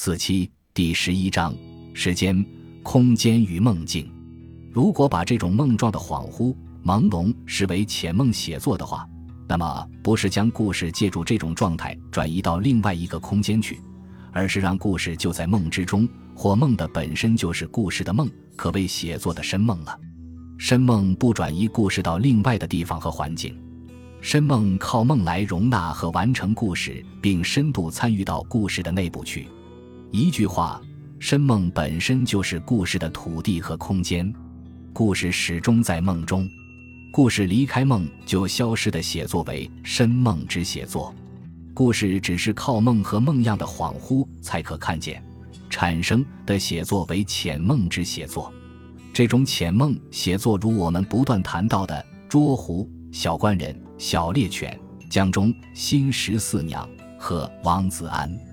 四七第十一章时间、空间与梦境。如果把这种梦状的恍惚、朦胧视为浅梦写作的话，那么不是将故事借助这种状态转移到另外一个空间去，而是让故事就在梦之中，或梦的本身就是故事的梦，可谓写作的深梦了。深梦不转移故事到另外的地方和环境，深梦靠梦来容纳和完成故事，并深度参与到故事的内部去。一句话，深梦本身就是故事的土地和空间，故事始终在梦中，故事离开梦就消失的写作为深梦之写作，故事只是靠梦和梦样的恍惚才可看见产生的写作为浅梦之写作，这种浅梦写作如我们不断谈到的捉狐、小官人、小猎犬、江中新十四娘和王子安。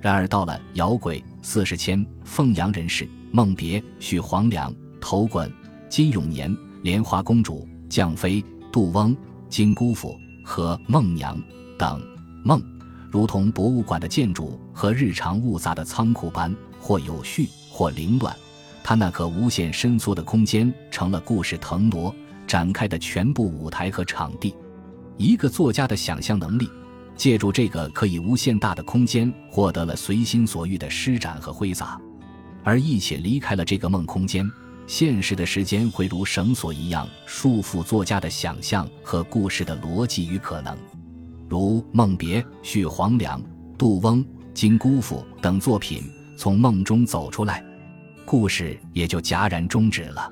然而到了姚鬼、四十千、凤阳人士、梦别、许黄粱、头滚、金永年、莲花公主、将妃、杜翁、金姑父和孟娘等梦，如同博物馆的建筑和日常物杂的仓库般，或有序，或凌乱。他那可无限伸缩的空间，成了故事腾挪展开的全部舞台和场地。一个作家的想象能力。借助这个可以无限大的空间，获得了随心所欲的施展和挥洒，而一且离开了这个梦空间，现实的时间会如绳索一样束缚作家的想象和故事的逻辑与可能。如《梦别》《续黄粱》《杜翁》《金姑父》等作品从梦中走出来，故事也就戛然终止了。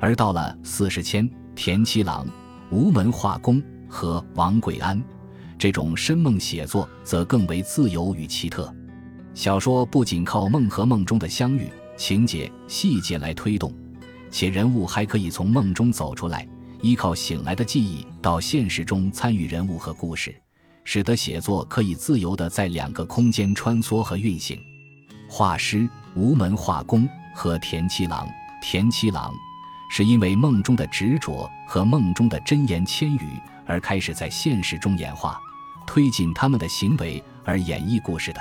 而到了四十千、田七郎、无门画工和王贵安。这种深梦写作则更为自由与奇特。小说不仅靠梦和梦中的相遇、情节、细节来推动，且人物还可以从梦中走出来，依靠醒来的记忆到现实中参与人物和故事，使得写作可以自由地在两个空间穿梭和运行。画师无门画工和田七郎，田七郎是因为梦中的执着和梦中的真言千语而开始在现实中演化。推进他们的行为而演绎故事的，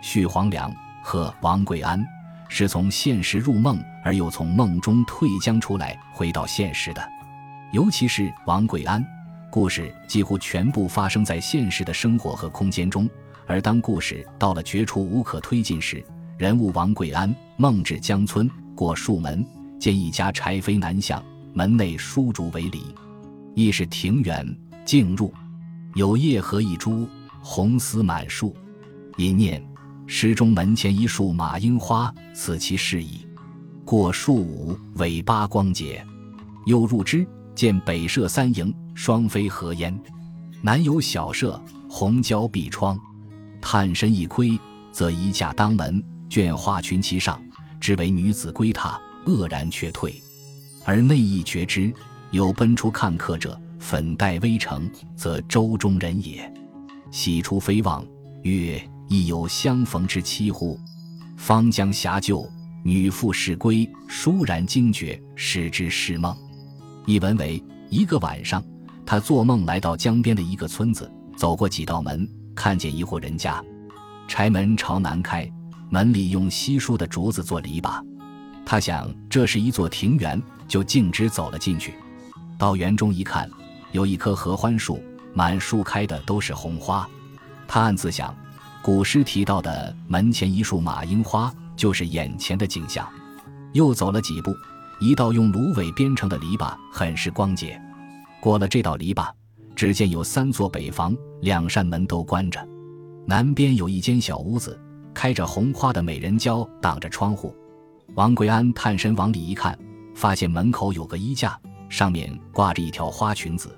许黄良和王贵安是从现实入梦而又从梦中退将出来回到现实的，尤其是王贵安，故事几乎全部发生在现实的生活和空间中，而当故事到了绝处无可推进时，人物王贵安梦至江村，过树门，见一家柴扉南向，门内书竹为篱，亦是庭园，径入。有叶荷一株，红丝满树。一念诗中门前一树马樱花，此其事矣。过树舞，尾巴光洁。又入之，见北舍三楹，双飞合烟。南有小舍，红胶壁窗。探身一窥，则一架当门，卷花裙其上，知为女子归榻，愕然却退。而内亦觉之，有奔出看客者。粉黛微成，则舟中人也。喜出非望，曰：“亦有相逢之期乎？”方将遐救，女复事归，倏然惊觉，始知是梦。一文为：一个晚上，他做梦来到江边的一个村子，走过几道门，看见一户人家，柴门朝南开，门里用稀疏的竹子做篱笆。他想这是一座庭园，就径直走了进去。到园中一看。有一棵合欢树，满树开的都是红花。他暗自想，古诗提到的门前一束马缨花，就是眼前的景象。又走了几步，一道用芦苇编成的篱笆，很是光洁。过了这道篱笆，只见有三座北房，两扇门都关着。南边有一间小屋子，开着红花的美人蕉挡着窗户。王贵安探身往里一看，发现门口有个衣架，上面挂着一条花裙子。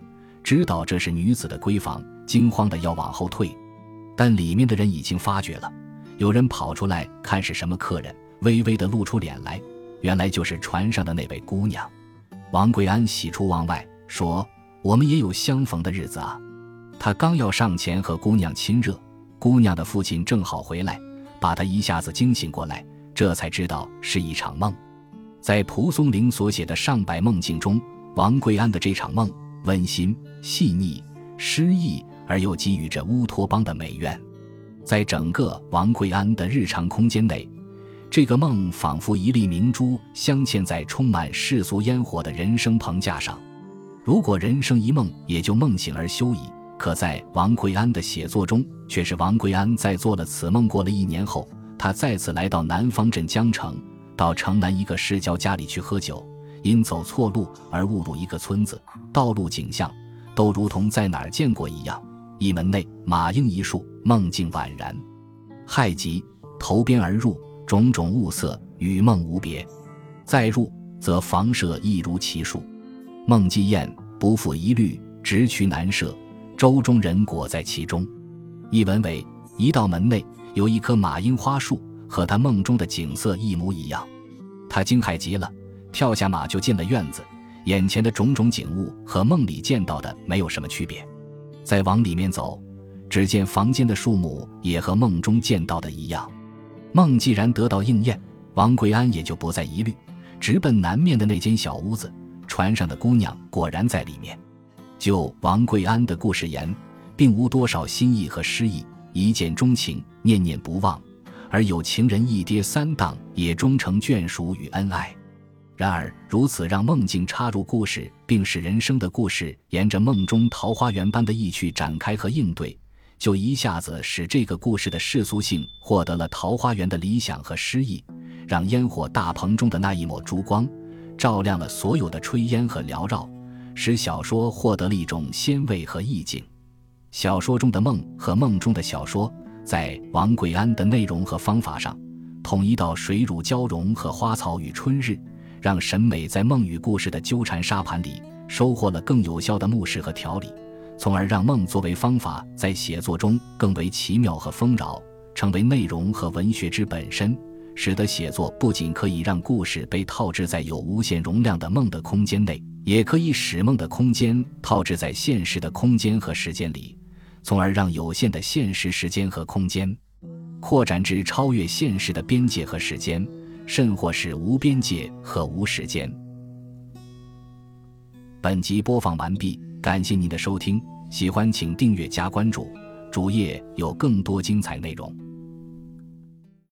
知道这是女子的闺房，惊慌的要往后退，但里面的人已经发觉了。有人跑出来看是什么客人，微微的露出脸来，原来就是船上的那位姑娘。王贵安喜出望外，说：“我们也有相逢的日子啊！”他刚要上前和姑娘亲热，姑娘的父亲正好回来，把他一下子惊醒过来，这才知道是一场梦。在蒲松龄所写的上百梦境中，王贵安的这场梦。温馨、细腻、诗意，而又给予着乌托邦的美愿。在整个王贵安的日常空间内，这个梦仿佛一粒明珠镶嵌在充满世俗烟火的人生棚架上。如果人生一梦也就梦醒而休矣，可在王贵安的写作中，却是王贵安在做了此梦过了一年后，他再次来到南方镇江城，到城南一个世交家里去喝酒，因走错路而误入一个村子，道路景象都如同在哪儿见过一样。一门内马英一树，梦境宛然。亥极，投鞭而入，种种物色与梦无别。再入，则房舍亦如其数。梦既厌，不复疑虑，直趋南舍。舟中人果在其中。一文为：一到门内，有一棵马樱花树，和他梦中的景色一模一样。他惊骇极了，跳下马就进了院子。眼前的种种景物和梦里见到的没有什么区别。再往里面走，只见房间的树木也和梦中见到的一样。梦既然得到应验，王贵安也就不再疑虑，直奔南面的那间小屋子。船上的姑娘果然在里面。就王贵安的故事言，并无多少新意和诗意，一见钟情，念念不忘，而有情人一跌三荡，也终成眷属与恩爱。然而，如此让梦境插入故事，并使人生的故事沿着梦中桃花源般的意趣展开和应对，就一下子使这个故事的世俗性获得了桃花源的理想和诗意，让烟火大棚中的那一抹烛光，照亮了所有的炊烟和缭绕，使小说获得了一种鲜味和意境。小说中的梦和梦中的小说，在王贵安的内容和方法上，统一到水乳交融和花草与春日。让审美在梦与故事的纠缠沙盘里收获了更有效的目视和调理，从而让梦作为方法在写作中更为奇妙和丰饶，成为内容和文学之本身，使得写作不仅可以让故事被套置在有无限容量的梦的空间内，也可以使梦的空间套置在现实的空间和时间里，从而让有限的现实时间和空间扩展至超越现实的边界和时间。甚或是无边界和无时间。本集播放完毕，感谢您的收听，喜欢请订阅加关注，主页有更多精彩内容。